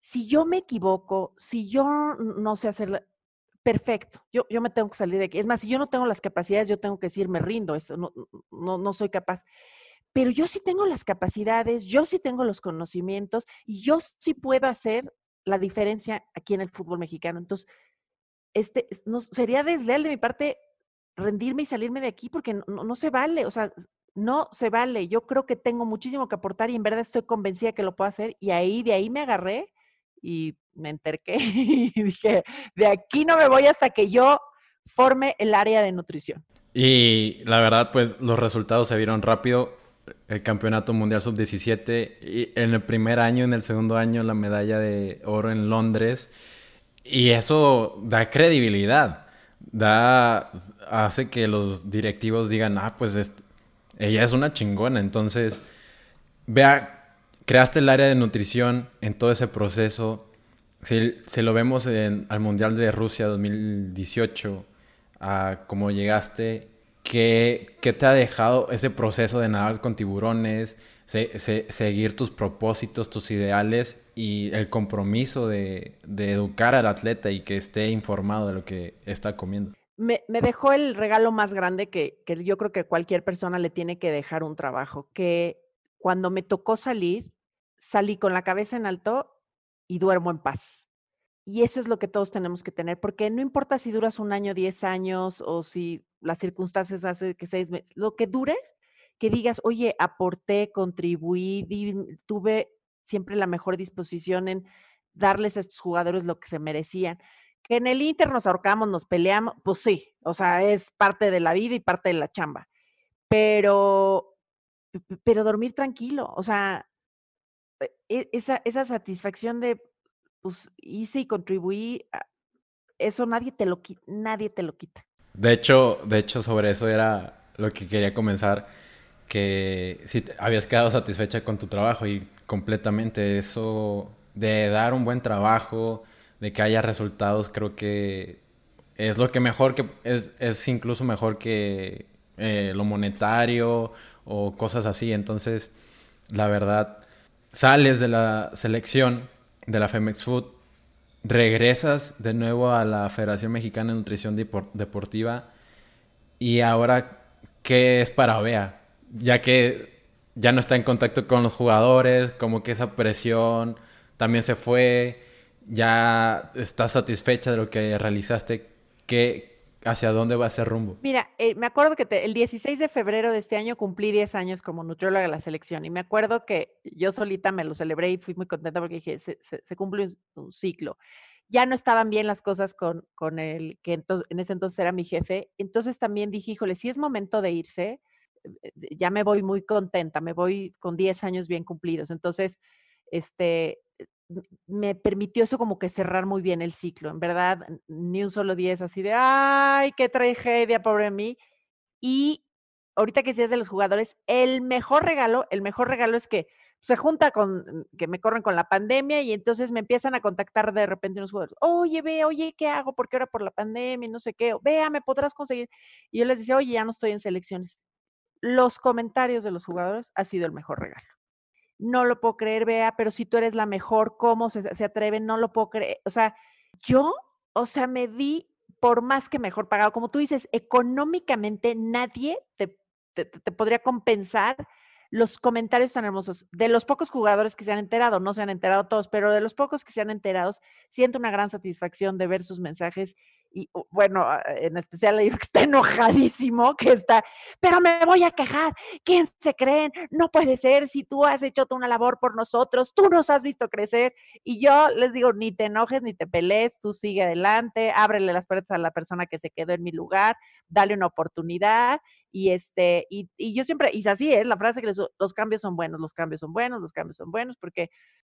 si yo me equivoco, si yo no sé hacerlo, perfecto, yo, yo me tengo que salir de aquí. Es más, si yo no tengo las capacidades, yo tengo que decir, me rindo, esto, no, no, no soy capaz. Pero yo sí tengo las capacidades, yo sí tengo los conocimientos y yo sí puedo hacer la diferencia aquí en el fútbol mexicano. Entonces, este, no, sería desleal de mi parte rendirme y salirme de aquí porque no, no, se vale, o sea, no se vale. Yo creo que tengo muchísimo que aportar y en verdad estoy convencida que lo puedo hacer y ahí, de ahí me agarré y me enterqué [LAUGHS] y dije, de aquí no me voy hasta que yo forme el área de nutrición. Y la verdad, pues los resultados se vieron rápido. El campeonato mundial sub-17 en el primer año, en el segundo año la medalla de oro en Londres. Y eso da credibilidad, da, hace que los directivos digan, ah, pues ella es una chingona. Entonces, vea, creaste el área de nutrición en todo ese proceso. Si, si lo vemos en, al Mundial de Rusia 2018, a cómo llegaste, ¿qué, ¿qué, te ha dejado ese proceso de nadar con tiburones, se, se, seguir tus propósitos, tus ideales y el compromiso de, educar al atleta y que esté informado de lo que está comiendo. Me, dejó el regalo más grande que, que, yo creo que cualquier persona le tiene que dejar un trabajo, que cuando me tocó salir, salí con la cabeza en alto y duermo en paz. Y eso es lo que todos tenemos que tener, porque no importa si duras un año, diez años o si las circunstancias hacen que seis meses, lo que dures, que digas, oye, aporté, contribuí, tuve siempre la mejor disposición en darles a estos jugadores lo que se merecían. Que en el Inter nos ahorcamos, nos peleamos, pues sí, o sea, es parte de la vida y parte de la chamba. Pero, pero dormir tranquilo, o sea, e, esa, esa satisfacción de, pues hice y contribuí, eso nadie te lo, nadie lo quita. De hecho, de hecho, sobre eso era lo que quería comenzar, que si habías quedado satisfecha con tu trabajo y completamente. Eso de dar un buen trabajo, de que haya resultados, creo que es lo que mejor que es, es incluso mejor que eh, lo monetario o cosas así. Entonces, la verdad, sales de la selección de la Femex Food, regresas de nuevo a la Federación Mexicana de Nutrición Deportiva y ahora, ¿qué es para Bea? Ya que ya no está en contacto con los jugadores, como que esa presión también se fue, ya estás satisfecha de lo que realizaste, ¿qué, ¿hacia dónde va ese rumbo? Mira, eh, me acuerdo que el 16 de febrero de este año cumplí 10 años como nutrióloga de la selección y me acuerdo que yo solita me lo celebré y fui muy contenta porque dije, se, se, se cumple un, un, ciclo. Ya no estaban bien las cosas con, con el que entonces, en ese entonces era mi jefe, entonces también dije, híjole, si es momento de irse, eh, ya me voy muy contenta, me voy con 10 años bien cumplidos. Entonces, este, me permitió eso como que cerrar muy bien el ciclo. En verdad, ni un solo 10 así de, ay, qué tragedia, pobre mí. Y ahorita que decías de los jugadores, el mejor regalo, el mejor regalo es que se junta con, que me corren con la pandemia y entonces me empiezan a contactar de repente unos jugadores, oye, ve, oye, ¿qué hago? Porque ahora por la pandemia no sé qué, vea, me podrás conseguir. Y yo les decía, oye, ya no estoy en selecciones los comentarios de los jugadores ha sido el mejor regalo. No lo puedo creer, Bea, pero si tú eres la mejor, ¿cómo se, se atreven? No lo puedo creer. O sea, yo, o sea, me di por más que mejor pagado. Como tú dices, económicamente nadie te, te, te podría compensar los comentarios tan hermosos. De los pocos jugadores que se han enterado, no se han enterado todos, pero de los pocos que se han enterado, siento una gran satisfacción de ver sus mensajes y bueno, en especial está enojadísimo, que está, pero me voy a quejar, ¿quién se creen? No puede ser, si tú has hecho una labor por nosotros, tú nos has visto crecer y yo les digo, ni te enojes, ni te pelees, tú sigue adelante, ábrele las puertas a la persona que se quedó en mi lugar, dale una oportunidad Y, este, y, yo siempre, y así es la frase que les, los cambios son buenos, los cambios son buenos, los cambios son buenos, porque,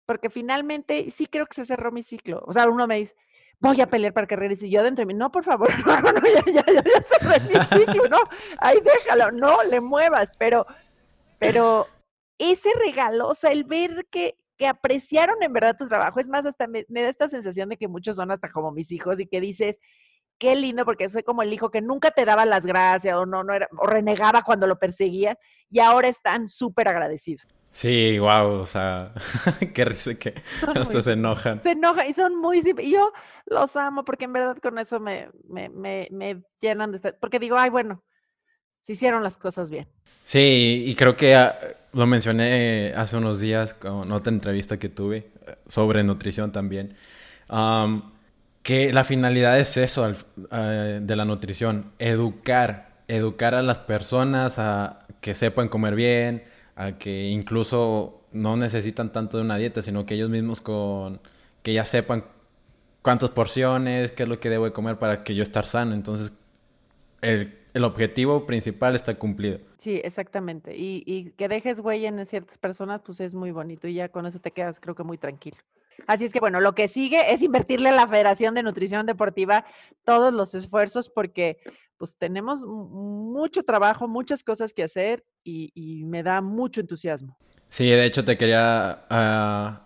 porque finalmente sí creo que se cerró mi ciclo. O sea, uno me dice, voy a pelear para que regrese. Y yo dentro de mí, no, por favor, [LAUGHS] no, no, ya, ya, ya, ya cerré mi ciclo, no, ahí déjalo, no le muevas, pero, pero ese regalo, o sea, el ver que, que apreciaron en verdad tu trabajo, es más, hasta me, da esta sensación de que muchos son hasta como mis hijos y que dices, qué lindo, porque soy como el hijo que nunca te daba las gracias o no, no era, o renegaba cuando lo perseguías y ahora están súper agradecidos. Sí, wow, o sea, [LAUGHS] qué risa que hasta se enojan. Se enojan y son muy y yo los amo porque en verdad con eso me, me, me, me llenan de porque digo, ay, bueno, se hicieron las cosas bien. Sí, y creo que ah, lo mencioné hace unos días con otra entrevista que tuve eh, sobre nutrición también. que la finalidad es eso eh, de la nutrición, educar, educar a las personas a que sepan comer bien, a que incluso no necesitan tanto de una dieta, sino que ellos mismos con que ya sepan cuántas porciones, qué es lo que debo de comer para que yo estar sano. Entonces, el, el objetivo principal está cumplido. Sí, exactamente. Y, y que dejes huella en ciertas personas, pues es muy bonito y ya con eso te quedas, creo que muy tranquilo. Así es que bueno, lo que sigue es invertirle a la Federación de Nutrición Deportiva todos los esfuerzos porque pues tenemos mucho trabajo, muchas cosas que hacer y, me da mucho entusiasmo. Sí, de hecho te quería ah,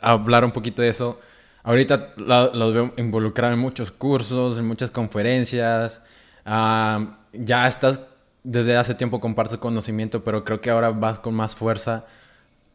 hablar un poquito de eso. Ahorita los veo involucrado en muchos cursos, en muchas conferencias. Ah, ya estás, desde hace tiempo compartes conocimiento, pero creo que ahora vas con más fuerza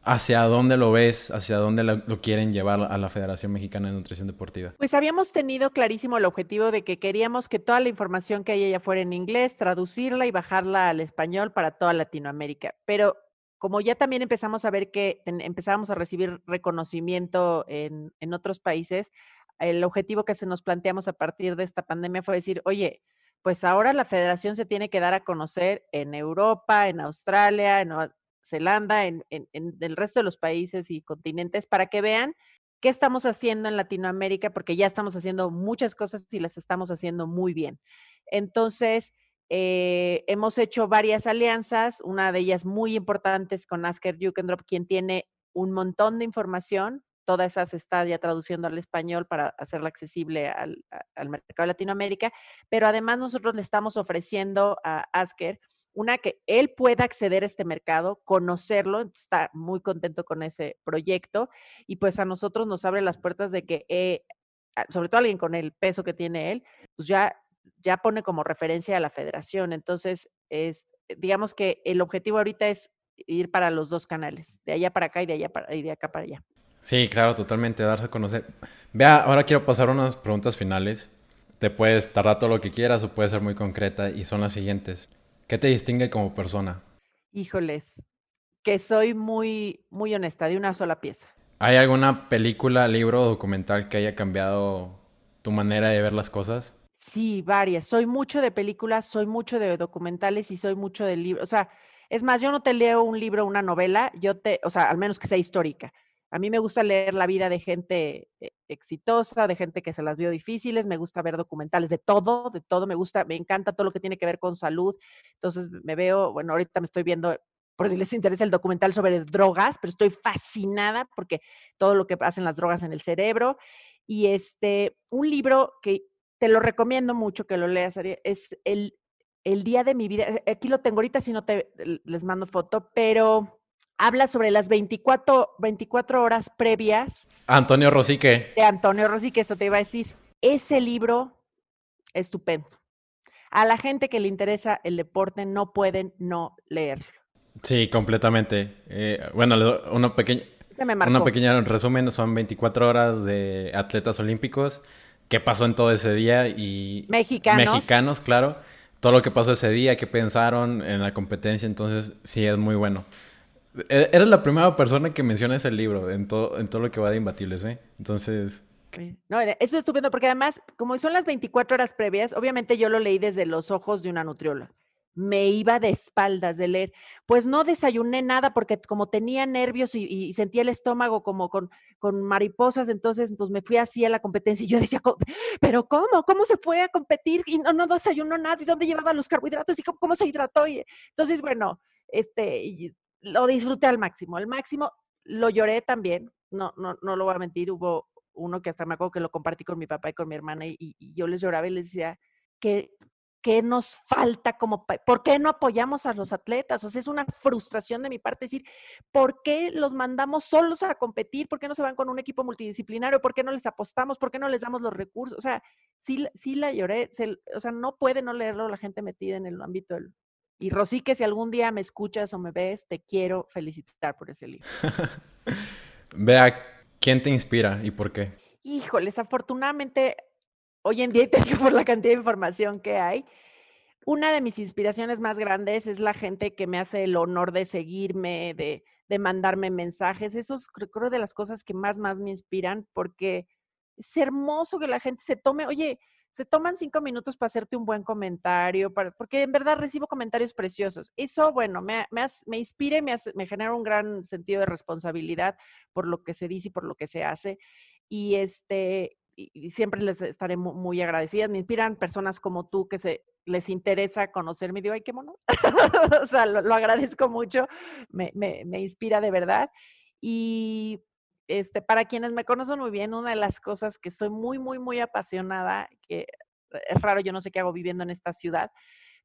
¿Hacia dónde lo ves? ¿Hacia dónde lo, quieren llevar a la Federación Mexicana de Nutrición Deportiva? Pues habíamos tenido clarísimo el objetivo de que queríamos que toda la información que hay allá fuera en inglés, traducirla y bajarla al español para toda Latinoamérica. Pero como ya también empezamos a ver que empezábamos a recibir reconocimiento en, en otros países, el objetivo que se nos planteamos a partir de esta pandemia fue decir, oye, pues ahora la federación se tiene que dar a conocer en Europa, en Australia, en Zelanda, en, el resto de los países y continentes, para que vean qué estamos haciendo en Latinoamérica, porque ya estamos haciendo muchas cosas y las estamos haciendo muy bien. Entonces, eh, hemos hecho varias alianzas, una de ellas muy importante con Asker Jukendrop, quien tiene un montón de información. Toda esa se está ya traduciendo al español para hacerla accesible al, al mercado de Latinoamérica, pero además nosotros le estamos ofreciendo a Asker una, que él pueda acceder a este mercado, conocerlo, está muy contento con ese proyecto y pues a nosotros nos abre las puertas de que, eh, sobre todo alguien con el peso que tiene él, pues ya, ya pone como referencia a la federación. Entonces, es, digamos que el objetivo ahorita es ir para los dos canales, de allá para acá y de allá para, y de acá para allá. Sí, claro, totalmente, darse a conocer. Vea, ahora quiero pasar unas preguntas finales. Te puedes tardar todo lo que quieras o puede ser muy concreta y son las siguientes. ¿Qué te distingue como persona? Híjoles, que soy muy, muy honesta, de una sola pieza. ¿Hay alguna película, libro o documental que haya cambiado tu manera de ver las cosas? Sí, varias. Soy mucho de películas, soy mucho de documentales y soy mucho de libros. O sea, es más, yo no te leo un libro, una novela, yo te, o sea, al menos que sea histórica. A mí me gusta leer la vida de gente eh, exitosa, de gente que se las vio difíciles, me gusta ver documentales de todo, de todo, me gusta, me encanta todo lo que tiene que ver con salud. Entonces me veo, bueno, ahorita me estoy viendo, por si les interesa el documental sobre drogas, pero estoy fascinada porque todo lo que hacen las drogas en el cerebro. Y este, un libro que te lo recomiendo mucho que lo leas, es el, el día de mi vida. Eh, aquí lo tengo ahorita, si no te les mando foto, pero habla sobre las 24, 24 horas previas. Antonio Rosique. De Antonio Rosique, eso te iba a decir. Ese libro, estupendo. A la gente que le interesa el deporte no pueden no leerlo. Sí, completamente. Eh, bueno, una pequeña, una pequeña resumen, son 24 horas de atletas olímpicos. ¿Qué pasó en todo ese día? Y mexicanos. Mexicanos, claro. Todo lo que pasó ese día, qué pensaron en la competencia. Entonces, sí, es muy bueno. E-, eres la primera persona que menciona ese libro en todo, en todo lo que va de imbatibles, ¿eh? Entonces. No, eso es estupendo, porque además, como son las 24 horas previas, obviamente yo lo leí desde los ojos de una nutrióloga. me iba de espaldas de leer. Pues no desayuné nada porque como tenía nervios y, sentía el estómago como con, con, mariposas, entonces pues me fui así a la competencia y yo decía, pero ¿cómo? ¿Cómo se fue a competir y no, no desayunó nada? ¿Y dónde llevaba los carbohidratos? ¿Y cómo, se hidrató? Y, entonces, bueno, este, lo disfruté al máximo, al máximo. Lo lloré también, no, no, no lo voy a mentir, hubo uno que hasta me acuerdo que lo compartí con mi papá y con mi hermana y, yo les lloraba y les decía que ¿qué nos falta como, por qué no apoyamos a los atletas? O sea, es una frustración de mi parte decir, ¿por qué los mandamos solos a competir? ¿Por qué no se van con un equipo multidisciplinario? ¿Por qué no les apostamos? ¿Por qué no les damos los recursos? O sea, sí, sí la lloré, o sea, no puede no leerlo la gente metida en el ámbito del... Y Rosy, que si algún día me escuchas o me ves, te quiero felicitar por ese libro. [LAUGHS] Vea, ¿quién te inspira y por qué? Híjoles, afortunadamente hoy en día, y te digo por la cantidad de información que hay, una de mis inspiraciones más grandes es la gente que me hace el honor de seguirme, de, de mandarme mensajes. Eso es creo, de las cosas que más, más me inspiran porque es hermoso que la gente se tome, oye, se toman cinco minutos para hacerte un buen comentario, porque en verdad recibo comentarios preciosos. Eso, bueno, me, me, me inspira y me, genera un gran sentido de responsabilidad por lo que se dice y por lo que se hace. Y este, siempre les estaré muy, agradecidas. Me inspiran personas como tú que se les interesa conocerme. Digo, ay, qué mono. [LAUGHS] o sea, lo, agradezco mucho. Me, me, me, inspira de verdad. Y este, para quienes me conocen muy bien, una de las cosas que soy muy, muy, muy apasionada, que es raro, yo no sé qué hago viviendo en esta ciudad,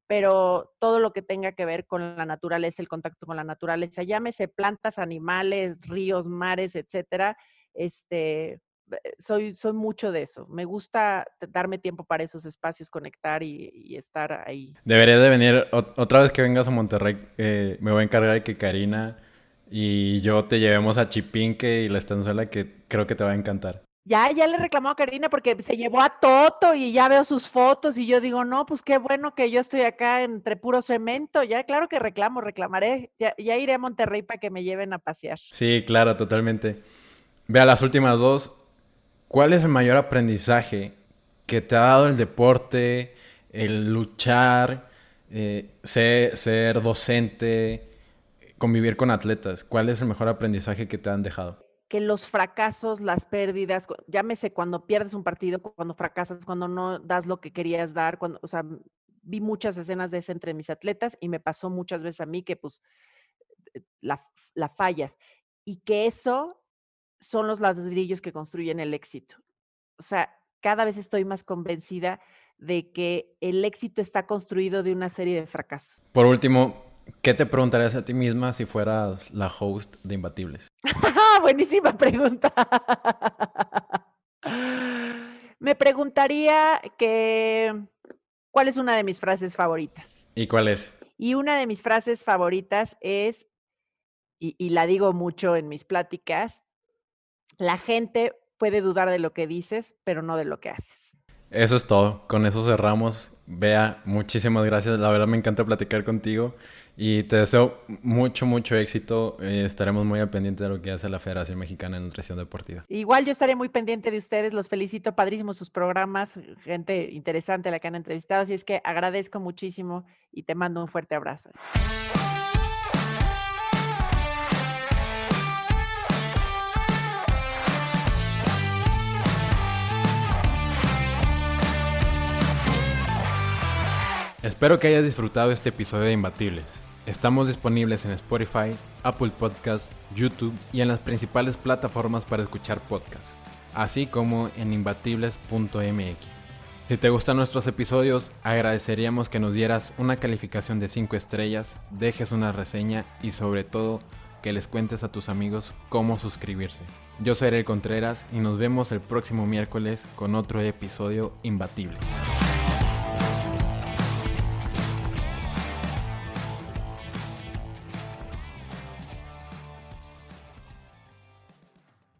pero todo lo que tenga que ver con la naturaleza, el contacto con la naturaleza, llámese plantas, animales, ríos, mares, etcétera, este, eh, soy, soy mucho de eso. Me gusta darme tiempo para esos espacios, conectar y, estar ahí. Debería de venir otra vez que vengas a Monterrey. Eh, me voy a encargar de que Karina y yo te llevemos a Chipinque y la estanzuela que creo que te va a encantar. Ya, ya le reclamó a Karina porque se llevó a Toto y ya veo sus fotos y yo digo, no, pues qué bueno que yo estoy acá entre puro cemento. Ya, claro que reclamo, reclamaré. Ya, ya iré a Monterrey para que me lleven a pasear. Sí, claro, totalmente. Vea, las últimas dos ¿Cuál es el mayor aprendizaje que te ha dado el deporte, el luchar, eh, ser, docente, convivir con atletas? ¿Cuál es el mejor aprendizaje que te han dejado? que los fracasos, las pérdidas, llámese cuando pierdes un partido, cuando fracasas, cuando no das lo que querías dar, cuando, o sea, vi muchas escenas de eso entre mis atletas y me pasó muchas veces a mí que pues eh, la, la fallas y que eso son los ladrillos que construyen el éxito. O sea, cada vez estoy más convencida de que el éxito está construido de una serie de fracasos. Por último, ¿qué te preguntarías a ti misma si fueras la host de Imbatibles? [LAUGHS] Buenísima pregunta. Me preguntaría que cuál es una de mis frases favoritas. ¿Y cuál es? Y una de mis frases favoritas es, y, y la digo mucho en mis pláticas, la gente puede dudar de lo que dices, pero no de lo que haces. Eso es todo. Con eso cerramos. Bea, muchísimas gracias. La verdad me encanta platicar contigo y te deseo mucho, mucho éxito. Eh, estaremos muy al de lo que hace la Federación Mexicana de Nutrición Deportiva. Igual yo estaré muy pendiente de ustedes. Los felicito, padrísimos sus programas. Gente interesante la que han entrevistado. Así es que agradezco muchísimo y te mando un fuerte abrazo. Espero que hayas disfrutado este episodio de Imbatibles. Estamos disponibles en Spotify, Apple Podcasts, YouTube y en las principales plataformas para escuchar podcasts, así como en imbatibles.mx. Si te gustan nuestros episodios, agradeceríamos que nos dieras una calificación de 5 estrellas, dejes una reseña y sobre todo que les cuentes a tus amigos cómo suscribirse. Yo soy Ariel Contreras y nos vemos el próximo miércoles con otro episodio imbatible.